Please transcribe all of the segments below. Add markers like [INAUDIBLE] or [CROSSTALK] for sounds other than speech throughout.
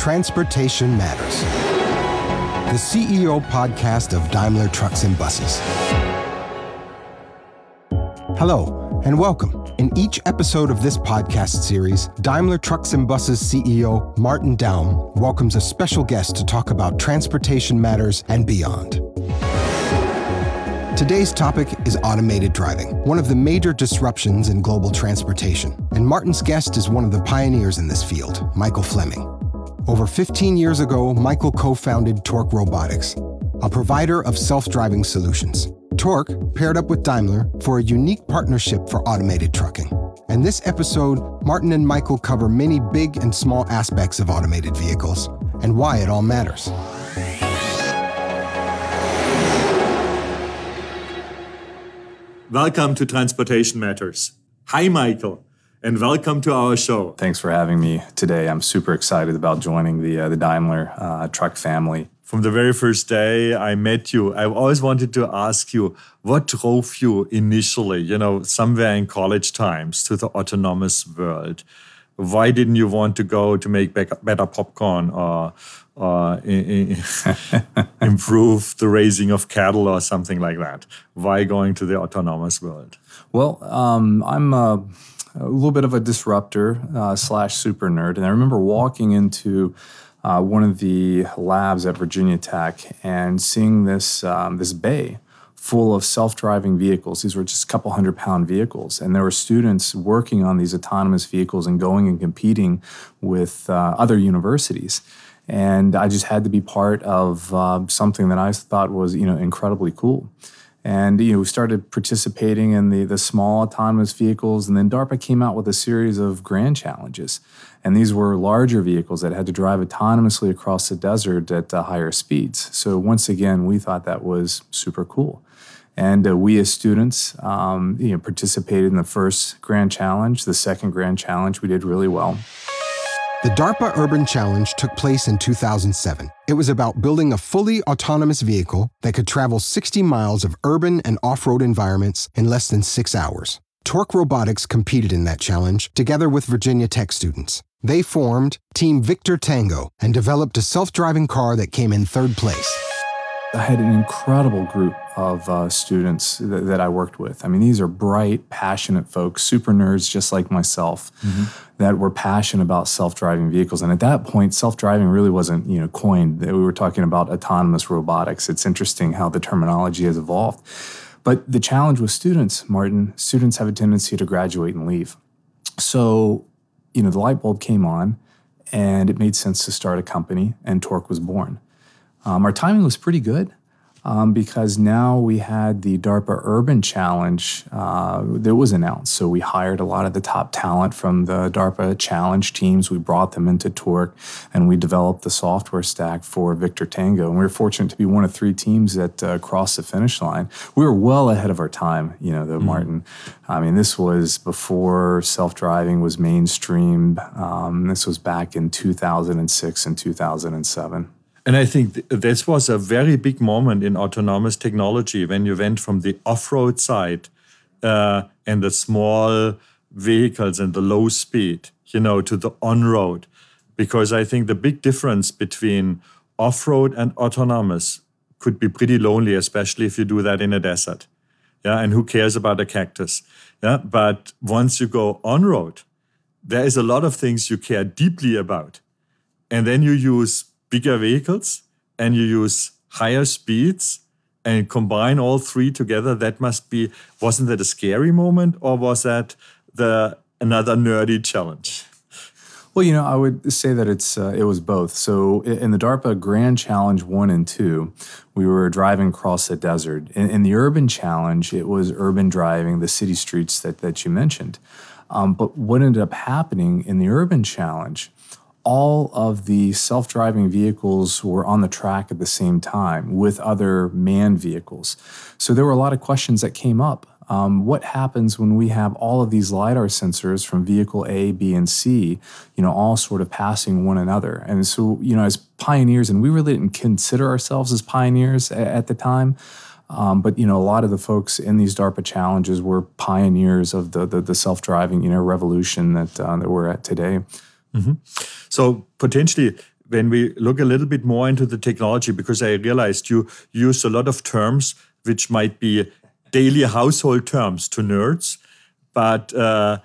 Transportation Matters, the CEO podcast of Daimler Trucks and Buses. Hello, and welcome. In each episode of this podcast series, Daimler Trucks and Buses CEO Martin Daum welcomes a special guest to talk about transportation matters and beyond. Today's topic is automated driving, one of the major disruptions in global transportation. And Martin's guest is one of the pioneers in this field, Michael Fleming. Over 15 years ago, Michael co founded Torc Robotics, a provider of self driving solutions. Torc paired up with Daimler for a unique partnership for automated trucking. In this episode, Martin and Michael cover many big and small aspects of automated vehicles and why it all matters. Welcome to Transportation Matters. Hi, Michael, and welcome to our show. Thanks for having me today. I'm super excited about joining the uh, the Daimler uh, truck family. From the very first day I met you, I've always wanted to ask you what drove you initially, you know, somewhere in college times to the autonomous world. Why didn't you want to go to make better popcorn or uh, [LAUGHS] improve the raising of cattle or something like that? Why going to the autonomous world? Well, um, I'm a, a, little bit of a disruptor uh, slash super nerd, and I remember walking into uh, one of the labs at Virginia Tech and seeing this um, this bay full of self-driving vehicles. These were just a couple hundred pound vehicles, and there were students working on these autonomous vehicles and going and competing with uh, other universities and I just had to be part of uh, something that I thought was you know incredibly cool. And you know, we started participating in the the small autonomous vehicles, and then DARPA came out with a series of grand challenges. And these were larger vehicles that had to drive autonomously across the desert at uh, higher speeds. So once again, we thought that was super cool. And uh, we as students, um, you know, participated in the first grand challenge. The second grand challenge, we did really well. The DARPA Urban Challenge took place in 2007. It was about building a fully autonomous vehicle that could travel 60 miles of urban and off road environments in less than six hours. Torc Robotics competed in that challenge together with Virginia Tech students. They formed Team Victor Tango and developed a self driving car that came in third place. I had an incredible group of uh, students that, that, I worked with. I mean, these are bright, passionate folks, super nerds just like myself, mm-hmm. that were passionate about self-driving vehicles. And at that point, self-driving really wasn't, you know, coined. We were talking about autonomous robotics. It's interesting how the terminology has evolved. But the challenge with students, Martin, students have a tendency to graduate and leave. So, you know, the light bulb came on, and it made sense to start a company, and Torc was born. Um, our timing was pretty good um, because now we had the DARPA Urban Challenge uh, that was announced. So we hired a lot of the top talent from the DARPA Challenge teams. We brought them into Torc and we developed the software stack for Victor Tango. And we were fortunate to be one of three teams that uh, crossed the finish line. We were well ahead of our time, you know, though, mm-hmm. Martin. I mean, this was before self driving was mainstream. Um, this was back in 2006 and 2007. And I think th- this was a very big moment in autonomous technology when you went from the off road side uh, and the small vehicles and the low speed, you know, to the on road. Because I think the big difference between off road and autonomous could be pretty lonely, especially if you do that in a desert. Yeah, and who cares about a cactus? Yeah, but once you go on road, there is a lot of things you care deeply about. And then you use bigger vehicles and you use higher speeds and combine all three together, that must be wasn't that a scary moment or was that the another nerdy challenge? Well, you know, I would say that it's uh, it was both. So in the DARPA Grand Challenge one and two, we were driving across the desert. In, in the Urban Challenge, it was urban driving, the city streets that that you mentioned. Um, but what ended up happening in the Urban Challenge all of the self driving vehicles were on the track at the same time with other manned vehicles. So there were a lot of questions that came up. Um, what happens when we have all of these LiDAR sensors from vehicle A, B, and C, you know, all sort of passing one another? And so, you know, as pioneers, and we really didn't consider ourselves as pioneers at, at the time. Um, but you know, a lot of the folks in these DARPA challenges were pioneers of the the, the self-driving you know revolution that uh, that we're at today. Mm-hmm. So potentially, when we look a little bit more into the technology, because I realized you use a lot of terms which might be daily household terms to nerds, but uh,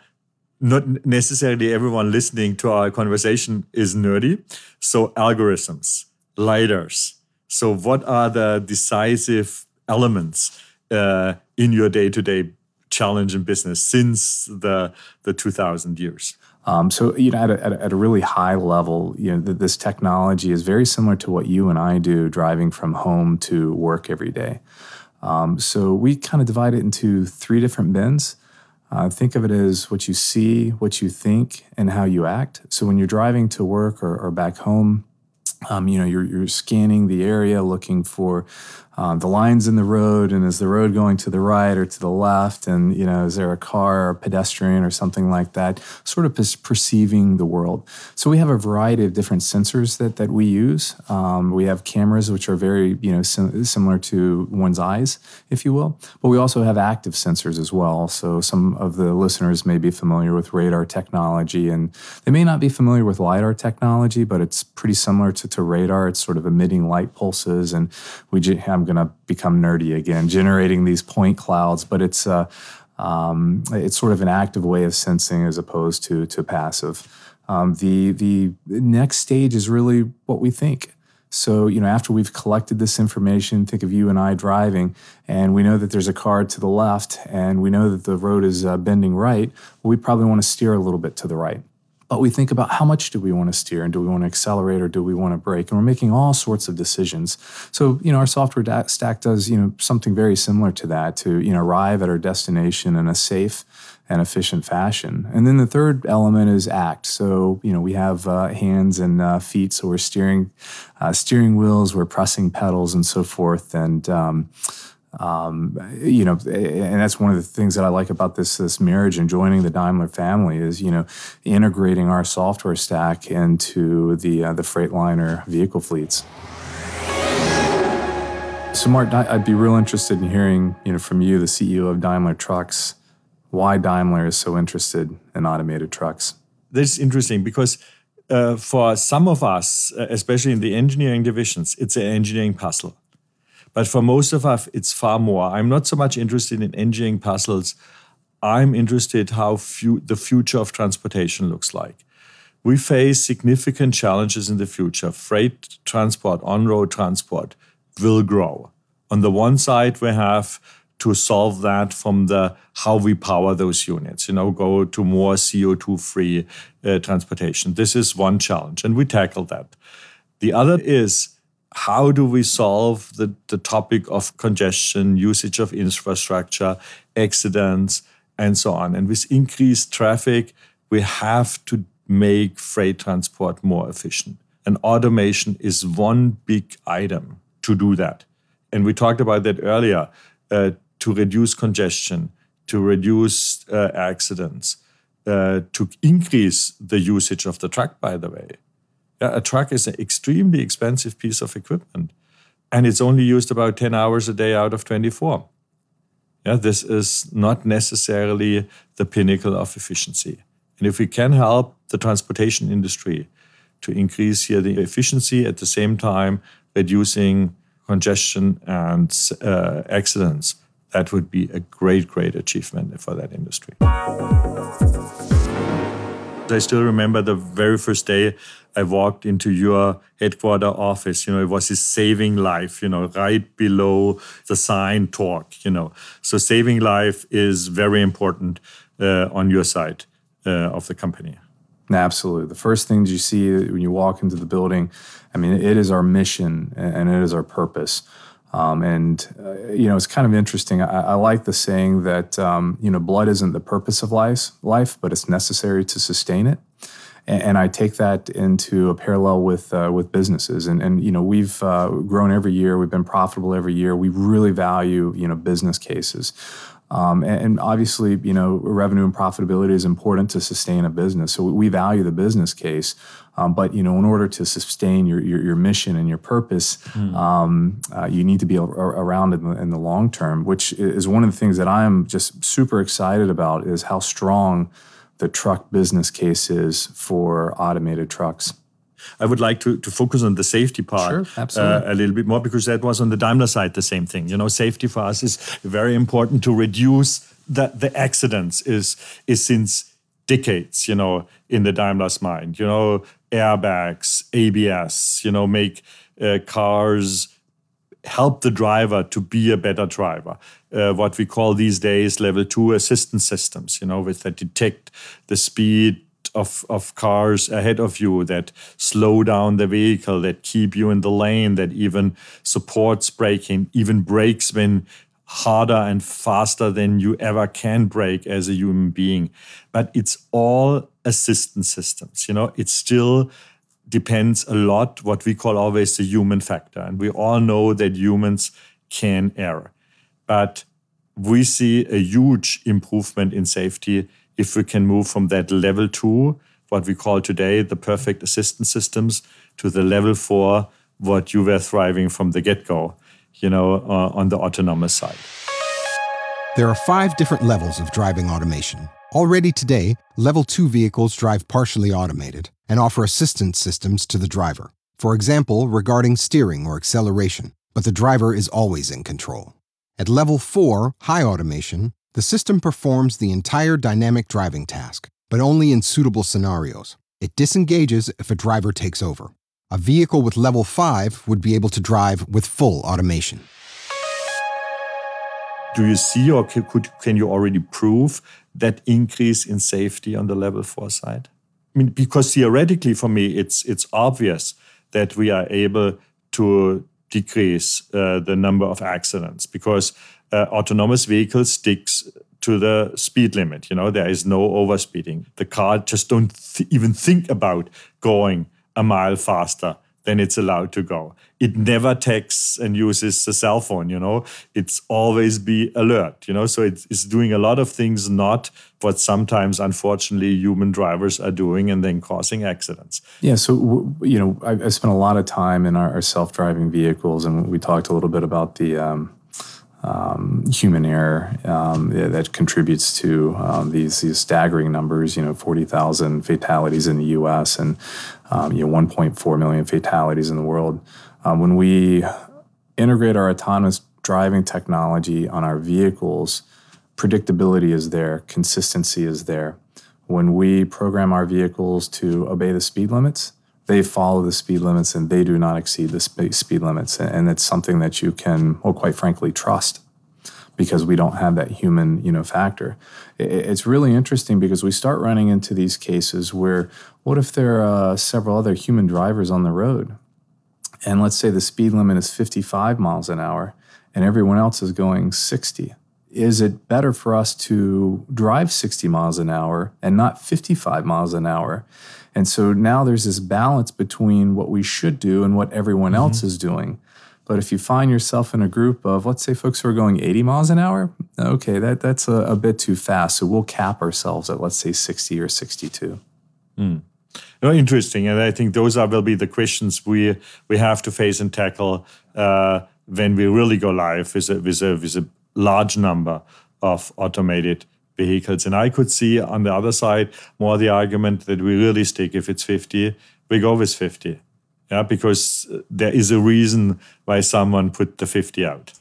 not necessarily everyone listening to our conversation is nerdy. So, algorithms, LiDARs. So, what are the decisive elements uh, in your day to day challenge in business since the, the 2000 years? Um, so, you know, at a, at a, really high level, you know, th- this technology is very similar to what you and I do driving from home to work every day. Um, so, we kind of divide it into three different bins. Uh, think of it as what you see, what you think, and how you act. So when you're driving to work or, or back home, um, you know, you're, you're scanning the area looking for um, the lines in the road and is the road going to the right or to the left? And you know is there a car or a pedestrian or something like that? Sort of perceiving the world. So we have a variety of different sensors that, that we use. Um, we have cameras which are very you know sim- similar to one's eyes if you will. But we also have active sensors as well. So some of the listeners may be familiar with radar technology and they may not be familiar with lidar technology but it's pretty similar to, to radar. It's sort of emitting light pulses and we going to become nerdy again, generating these point clouds, but it's uh, um, it's sort of an active way of sensing as opposed to to passive. Um, the the next stage is really what we think. So, you know, after we've collected this information, think of you and I driving, and we know that there's a car to the left, and we know that the road is uh, bending right. Well, we probably want to steer a little bit to the right but we think about how much do we want to steer and do we want to accelerate or do we want to brake and we're making all sorts of decisions. So you know our software da- stack does you know something very similar to that to you know arrive at our destination in a safe and efficient fashion. And then the third element is act. So you know we have uh, hands and uh, feet so we're steering uh, steering wheels we're pressing pedals and so forth. And um, um, you know, and that's one of the things that I like about this this marriage and joining the Daimler family is you know integrating our software stack into the uh, the Freightliner vehicle fleets. So, Mark, I'd be real interested in hearing you know from you, the CEO of Daimler Trucks, why Daimler is so interested in automated trucks. That's interesting because. Uh, for some of us, uh, especially in the engineering divisions, it's an engineering puzzle but for most of us, it's far more. I'm not so much interested in engineering puzzles. I'm interested how the future of transportation looks like. We face significant challenges in the future. Freight transport, on-road transport will grow. On the one side, we have to solve that from the how we power those units, you know, go to more CO2 free uh, transportation. This is one challenge, and we tackle that. The other is how do we solve the, the topic of congestion, usage of infrastructure, accidents, and so on? And with increased traffic, we have to make freight transport more efficient. And automation is one big item to do that. And we talked about that earlier uh, to reduce congestion, to reduce uh, accidents, uh, to increase the usage of the truck, by the way. A truck is an extremely expensive piece of equipment, and it's only used about 10 hours a day out of 24. Yeah, this is not necessarily the pinnacle of efficiency. And if we can help the transportation industry to increase here the efficiency at the same time reducing congestion and uh, accidents, that would be a great, great achievement for that industry. I still remember the very first day I walked into your headquarter office. You know, it was his saving life, you know, right below the sign talk, you know. So saving life is very important uh, on your side uh, of the company. Absolutely. The first things you see when you walk into the building, I mean, it is our mission and it is our purpose. Um, and uh, you know, it's kind of interesting. I, I like the saying that um, you know, blood isn't the purpose of life, life, but it's necessary to sustain it. And, and I take that into a parallel with uh, with businesses. And and you know, we've uh, grown every year. We've been profitable every year. We really value you know business cases. Um, and, and, obviously, you know, revenue and profitability is important to sustain a business. So we value the business case. Um, but you know, in order to sustain your your, your mission and your purpose, mm. um, uh, you need to be a, a, around in the, in the long term. Which is one of the things that I'm just super excited about is how strong the truck business case is for automated trucks. I would like to, to focus on the safety part sure, uh, a little bit more because that was on the Daimler side the same thing. You know, safety for us is very important to reduce the, the accidents is is since decades, you know, in the Daimler's mind. You know, airbags, ABS, you know, make uh, cars help the driver to be a better driver. Uh, what we call these days level two assistance systems, you know, with that detect the speed of, of cars ahead of you that slow down the vehicle, that keep you in the lane, that even supports braking, even brakes when harder and faster than you ever can brake as a human being. But it's all assistance systems, you know, it still depends a lot what we call always the human factor. And we all know that humans can err. But we see a huge improvement in safety if we can move from that level two, what we call today the perfect assistance systems, to the level four, what you were thriving from the get go, you know, uh, on the autonomous side. There are five different levels of driving automation. Already today, level 2 vehicles drive partially automated and offer assistance systems to the driver. For example, regarding steering or acceleration, but the driver is always in control. At level 4, high automation, the system performs the entire dynamic driving task, but only in suitable scenarios. It disengages if a driver takes over. A vehicle with level 5 would be able to drive with full automation. Do you see or could, can you already prove that increase in safety on the level 4 side? I mean, because theoretically for me, it's, it's obvious that we are able to decrease uh, the number of accidents because uh, autonomous vehicle sticks to the speed limit. You know, there is no overspeeding. The car just don't th- even think about going a mile faster than it's allowed to go. It never texts and uses a cell phone, you know. It's always be alert, you know. So it's, it's doing a lot of things not what sometimes, unfortunately, human drivers are doing and then causing accidents. Yeah. So, you know, I, I spent a lot of time in our, our self driving vehicles, and we talked a little bit about the, um, um, human error um, that contributes to um, these, these staggering numbers. You know, forty thousand fatalities in the U.S. and um, you know 1.4 million fatalities in the world. Um, when we integrate our autonomous driving technology on our vehicles, predictability is there, consistency is there. When we program our vehicles to obey the speed limits, they follow the speed limits and they do not exceed the speed limits. And it's something that you can, well, quite frankly, trust because we don't have that human, you know, factor. It's really interesting because we start running into these cases where what if there are uh, several other human drivers on the road? And let's say the speed limit is 55 miles an hour and everyone else is going 60 is it better for us to drive 60 miles an hour and not 55 miles an hour? And so now there's this balance between what we should do and what everyone mm-hmm. else is doing. But if you find yourself in a group of, let's say, folks who are going 80 miles an hour, okay, that, that's a, a bit too fast. So we'll cap ourselves at, let's say, 60 or 62. Mm. Oh, interesting. And I think those are will be the questions we we have to face and tackle uh, when we really go live with a, with a, with a large number of automated vehicles. And I could see on the other side more the argument that we really stick if it's 50, we go with 50. Yeah, because uh, there is a reason why someone put the 50 out.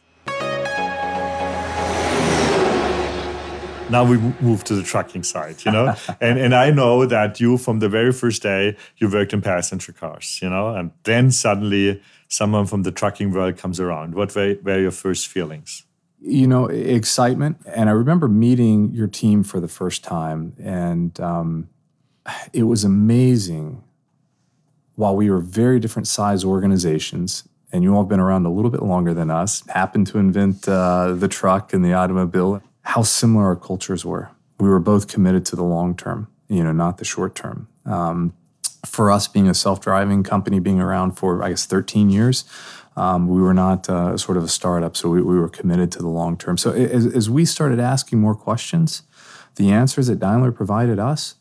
now we move to the trucking side, you know? [LAUGHS] and, and I know that you, from the very first day, you worked in passenger cars, you know? And then suddenly someone from the trucking world comes around. What were, were your first feelings? You know, excitement. And I remember meeting your team for the first time, and um, it was amazing. While we were very different size organizations, and you all have been around a little bit longer than us, happened to invent uh, the truck and the automobile, how similar our cultures were. We were both committed to the long term, you know, not the short term. Um, for us, being a self driving company, being around for, I guess, 13 years, um, we were not uh, sort of a startup, so we, we, were committed to the long term. So as, as, we started asking more questions, the answers that Daimler provided us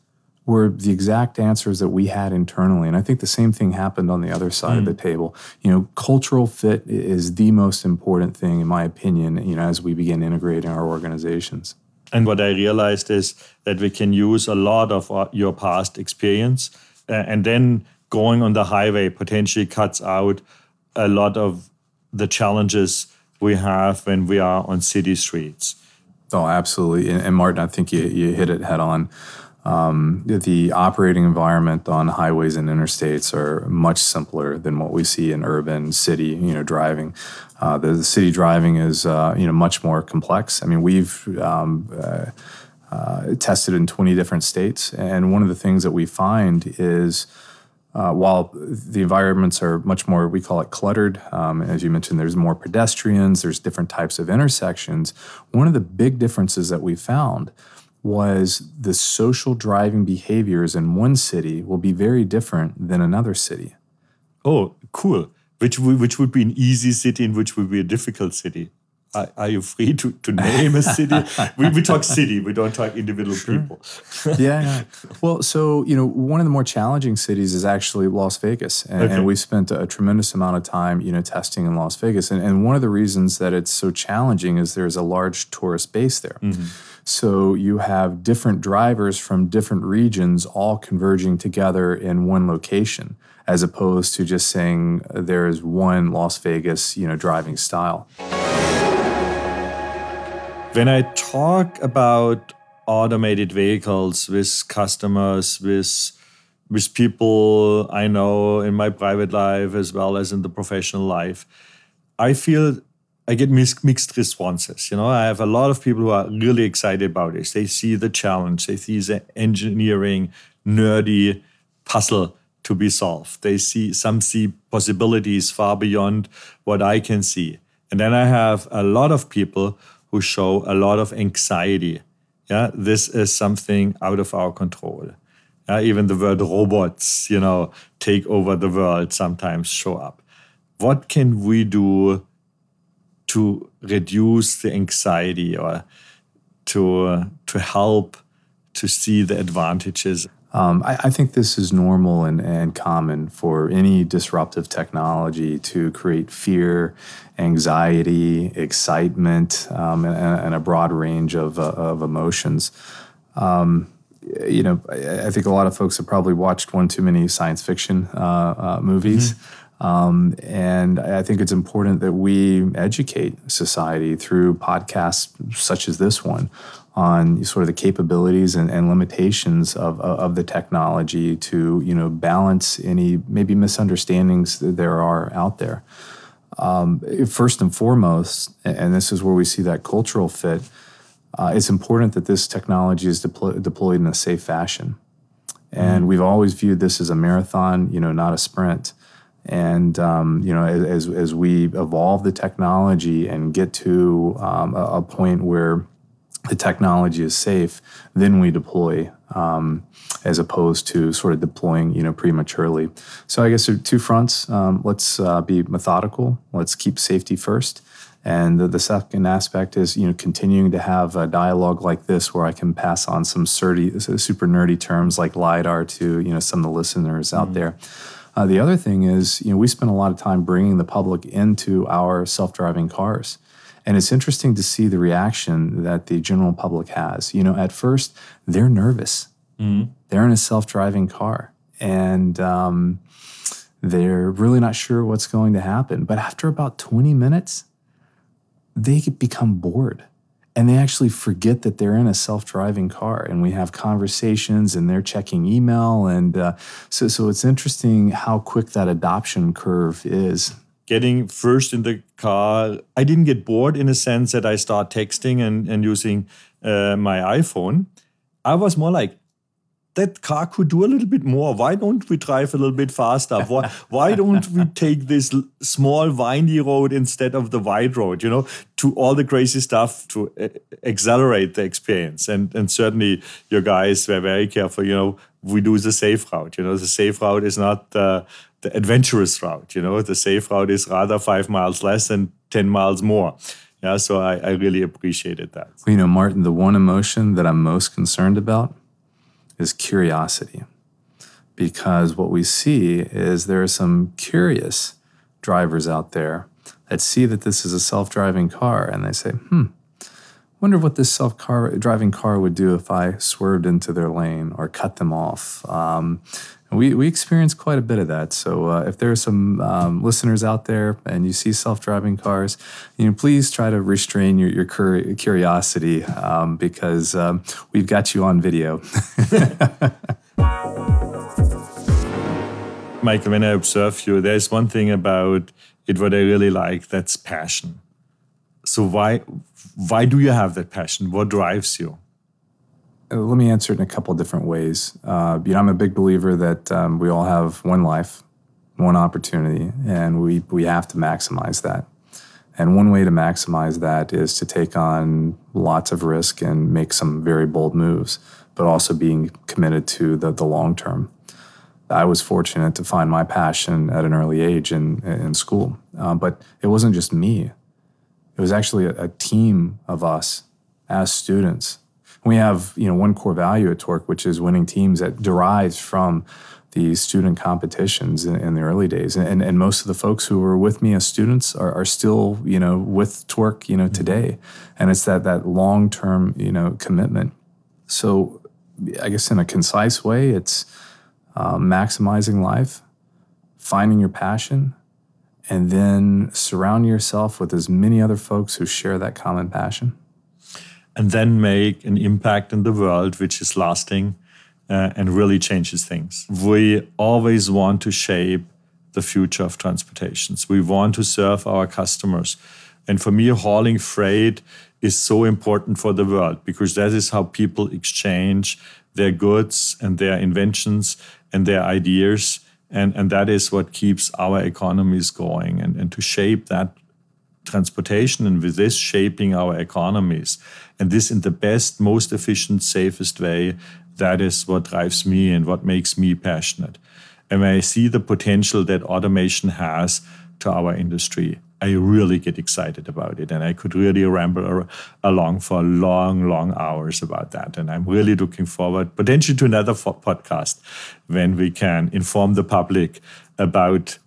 were the exact answers that we had internally. And I think the same thing happened on the other side mm. of the hmm. table. You know, cultural fit is the most important thing, in my opinion, you know, as we begin integrating our organizations. And what I realized is that we can use a lot of uh, your past experience uh, and then going on the highway potentially cuts out a lot of the challenges we have when we are on city streets. Oh, absolutely. And, and Martin, I think you, you hit it head on. Um, the operating environment on highways and interstates are much simpler than what we see in urban city, you know, driving. Uh, the, the, city driving is, uh, you know, much more complex. I mean, we've um, uh, uh tested in 20 different states, and one of the things that we find is uh, while the environments are much more, we call it cluttered, um, as you mentioned, there's more pedestrians, there's different types of intersections. One of the big differences that we found was the social driving behaviors in one city will be very different than another city. Oh, cool. Which, which would be an easy city and which would be a difficult city? Are, are you free to, to name a city? [LAUGHS] we, we talk city, we don't talk individual sure. people. yeah, yeah. Well, so, you know, one of the more challenging cities is actually Las Vegas. And, okay. and we spent a tremendous amount of time, you know, testing in Las Vegas. And, and one of the reasons that it's so challenging is there's a large tourist base there. Mm-hmm. So you have different drivers from different regions all converging together in one location, as opposed to just saying there's one Las Vegas, you know, driving style. When I talk about automated vehicles with customers, with with people I know in my private life as well as in the professional life, I feel I get mixed responses. You know, I have a lot of people who are really excited about this. They see the challenge, they see the engineering, nerdy puzzle to be solved. They see some see possibilities far beyond what I can see. And then I have a lot of people who show a lot of anxiety. Yeah, this is something out of our control. Yeah, even the word robots, you know, take over the world sometimes show up. What can we do to reduce the anxiety or to to help to see the advantages um, I, I, think this is normal and, and common for any disruptive technology to create fear, anxiety, excitement, um, and, and, a broad range of, uh, of emotions. Um, you know, I, I, think a lot of folks have probably watched one too many science fiction uh, uh, movies. Mm-hmm. Um, and I think it's important that we educate society through podcasts such as this one on sort of the capabilities and, and limitations of, of the technology to you know balance any maybe misunderstandings that there are out there. Um, first and foremost, and this is where we see that cultural fit, uh, it's important that this technology is deploy- deployed in a safe fashion. And mm-hmm. we've always viewed this as a marathon, you know, not a sprint. And um, you know, as, as we evolve the technology and get to um, a, a point where the technology is safe, then we deploy um, as opposed to sort of deploying, you know, prematurely. So I guess there are two fronts. Um, let's uh, be methodical. Let's keep safety first. And the, the, second aspect is, you know, continuing to have a dialogue like this where I can pass on some super nerdy terms like LiDAR to, you know, some of the listeners out mm-hmm. there. Uh, the other thing is, you know, we spend a lot of time bringing the public into our self-driving cars. And it's interesting to see the reaction that the general public has. You know, at first, they're nervous. Mm-hmm. They're in a self driving car and um, they're really not sure what's going to happen. But after about 20 minutes, they become bored and they actually forget that they're in a self-driving car and we have conversations and they're checking email and uh, so so it's interesting how quick that adoption curve is getting first in the car, I didn't get bored in a sense that I start texting and, and using uh, my iPhone. I was more like, that car could do a little bit more. Why don't we drive a little bit faster? Why, [LAUGHS] why don't we take this small windy road instead of the wide road? You know, to all the crazy stuff to uh, accelerate the experience. And and certainly your guys were very careful. You know, we do the safe route. You know, the safe route is not uh, the adventurous route. You know, the safe route is rather five miles less than 10 miles more. Yeah, so I, I really appreciated that. Well, you know, Martin, the one emotion that I'm most concerned about is curiosity. Because what we see is there are some curious drivers out there that see that this is a self driving car and they say, hmm, wonder what this self car driving car would do if I swerved into their lane or cut them off. Um, we, we experience quite a bit of that. So uh, if there are some um, listeners out there and you see self-driving cars, you know, please try to restrain your, your cur- curiosity um, because um, we've got you on video. [LAUGHS] Michael, when I observe you, there's one thing about it what I really like. That's passion. So why why do you have that passion? What drives you? Uh, let me answer it in a couple different ways. Uh, you know, I'm a big believer that um, we all have one life, one opportunity, and we we have to maximize that. And one way to maximize that is to take on lots of risk and make some very bold moves, but also being committed to the, the long term. I was fortunate to find my passion at an early age in, in school. Uh, but it wasn't just me, it was actually a, a team of us as students we have you know one core value at Torc, which is winning teams that derives from the student competitions in, in, the early days. And, and most of the folks who were with me as students are, are still, you know, with Torc, you know, mm-hmm. today. And it's that that long-term, you know, commitment. So I guess in a concise way, it's uh, maximizing life, finding your passion, and then surround yourself with as many other folks who share that common passion and then make an impact in the world which is lasting uh, and really changes things. We always want to shape the future of transportations. We want to serve our customers. And for me, hauling freight is so important for the world because that is how people exchange their goods and their inventions and their ideas. And, and that is what keeps our economies going. And, and to shape that transportation and with this shaping our economies and this in the best most efficient safest way that is what drives me and what makes me passionate and i see the potential that automation has to our industry i really get excited about it and i could really ramble along for long long hours about that and i'm really looking forward potentially to another podcast when we can inform the public about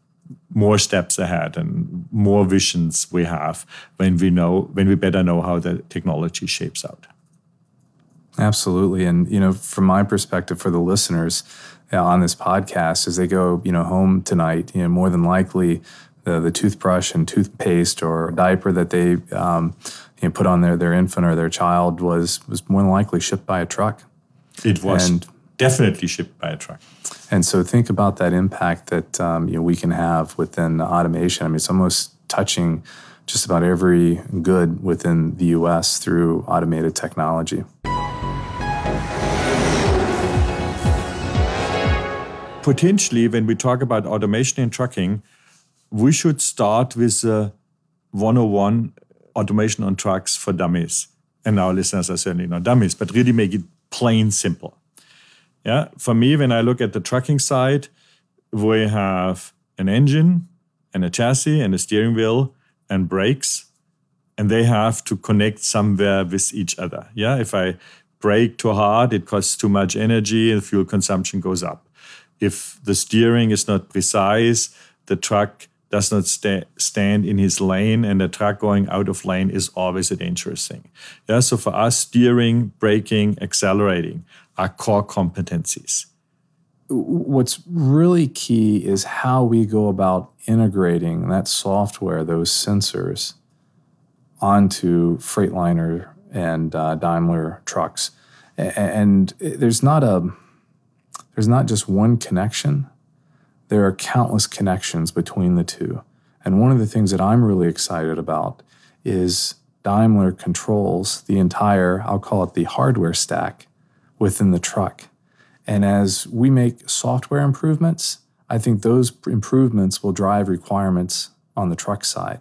more steps ahead and more visions we have when we know when we better know how the technology shapes out. Absolutely and you know from my perspective for the listeners uh, on this podcast as they go you know home tonight you know more than likely the, the toothbrush and toothpaste or diaper that they um, you know, put on their, their infant or their child was was more than likely shipped by a truck it was and definitely shipped by a truck. And so think about that impact that um, you know, we can have within automation. I mean, it's almost touching just about every good within the U.S. through automated technology. Potentially, when we talk about automation in trucking, we should start with uh, 101 automation on trucks for dummies. And our listeners are certainly not dummies, but really make it plain simple. Yeah, for me, when I look at the trucking side, we have an engine and a chassis and a steering wheel and brakes, and they have to connect somewhere with each other. Yeah, if I brake too hard, it costs too much energy and fuel consumption goes up. If the steering is not precise, the truck does not sta- stand in his lane and a truck going out of lane is always a dangerous thing. Yeah, so for us, steering, braking, accelerating are core competencies. What's really key is how we go about integrating that software, those sensors, onto Freightliner and uh, Daimler trucks. And there's not a there's not just one connection. There are countless connections between the two. And one of the things that I'm really excited about is Daimler controls the entire, I'll call it the hardware stack within the truck. And as we make software improvements, I think those improvements will drive requirements on the truck side.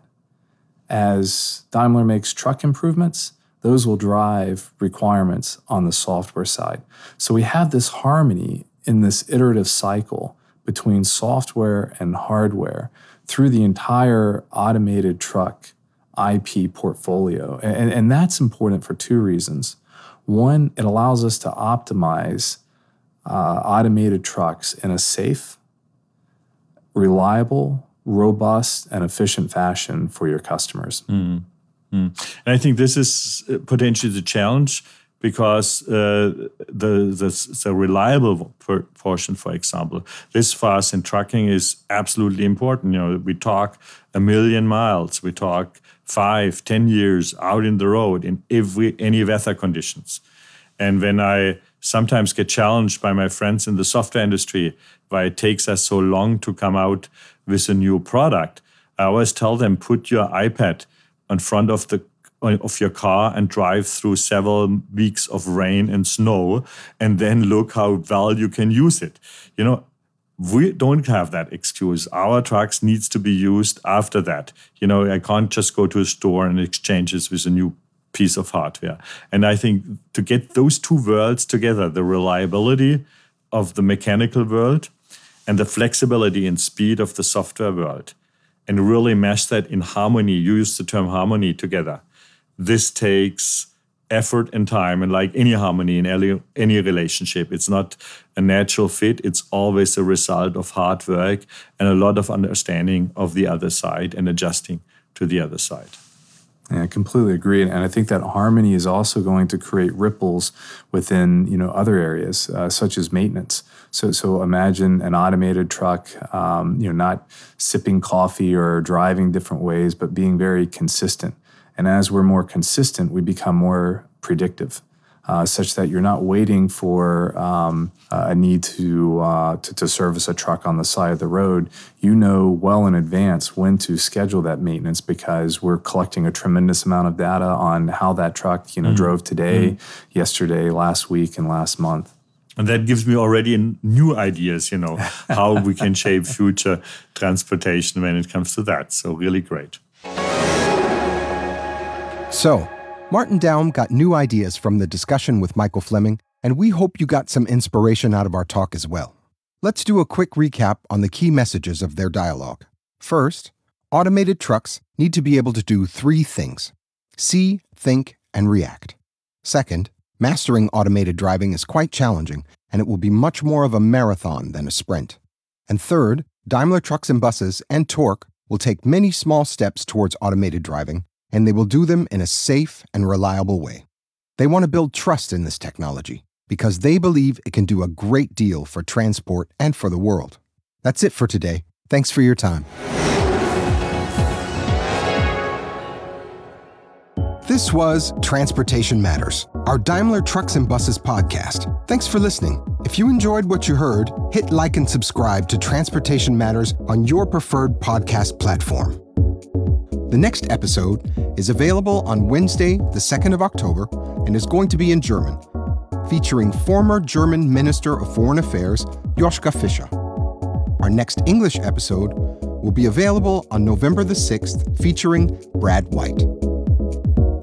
As Daimler makes truck improvements, those will drive requirements on the software side. So we have this harmony in this iterative cycle between software and hardware through the entire automated truck IP portfolio. And, and that's important for two reasons. One, it allows us to optimize uh, automated trucks in a safe, reliable, robust, and efficient fashion for your customers. Mm. And I think this is uh, potentially the challenge because uh, the, the, the reliable portion, for example, this fast in trucking is absolutely important. You know, we talk a million miles, we talk five, ten years out in the road in every any weather conditions. And when I sometimes get challenged by my friends in the software industry why it takes us so long to come out with a new product, I always tell them put your iPad in front of the of your car and drive through several weeks of rain and snow and then look how well you can use it. You know we don't have that excuse. Our trucks needs to be used after that. You know i can't just go to a store and exchange this with a new piece of hardware. And i think to get those two worlds together the reliability of the mechanical world and the flexibility and speed of the software world and really mesh that in harmony use the term harmony together this takes effort and time and like any harmony in any, any relationship it's not a natural fit it's always a result of hard work and a lot of understanding of the other side and adjusting to the other side yeah, I completely agree, and I think that harmony is also going to create ripples within you know other areas, uh, such as maintenance. So, so imagine an automated truck, um, you know, not sipping coffee or driving different ways, but being very consistent. And as we're more consistent, we become more predictive. Uh, such that you're not waiting for um, a need to, uh, to, to service a truck on the side of the road. You know well in advance when to schedule that maintenance because we're collecting a tremendous amount of data on how that truck you know mm drove today, mm yesterday, last week, and last month. And that gives me already new ideas, you know, [LAUGHS] how we can shape future transportation when it comes to that. So really great. So, Martin Daum got new ideas from the discussion with Michael Fleming, and we hope you got some inspiration out of our talk as well. Let's do a quick recap on the key messages of their dialogue. First, automated trucks need to be able to do three things see, think, and react. Second, mastering automated driving is quite challenging, and it will be much more of a marathon than a sprint. And third, Daimler trucks and buses and Torc will take many small steps towards automated driving and they will do them in a safe and reliable way. They want to build trust in this technology because they believe it can do a great deal for transport and for the world. That's it for today. Thanks for your time. This was Transportation Matters, our Daimler Trucks and Buses podcast. Thanks for listening. If you enjoyed what you heard, hit like and subscribe to Transportation Matters on your preferred podcast platform. The next episode is available on Wednesday, the 2nd of October, and is going to be in German, featuring former German Minister of Foreign Affairs Joschka Fischer. Our next English episode will be available on November the 6th, featuring Brad White.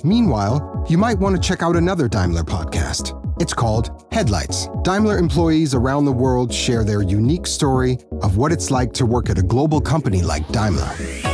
Meanwhile, you might want to check out another Daimler podcast. It's called Headlights. Daimler employees around the world share their unique story of what it's like to work at a global company like Daimler.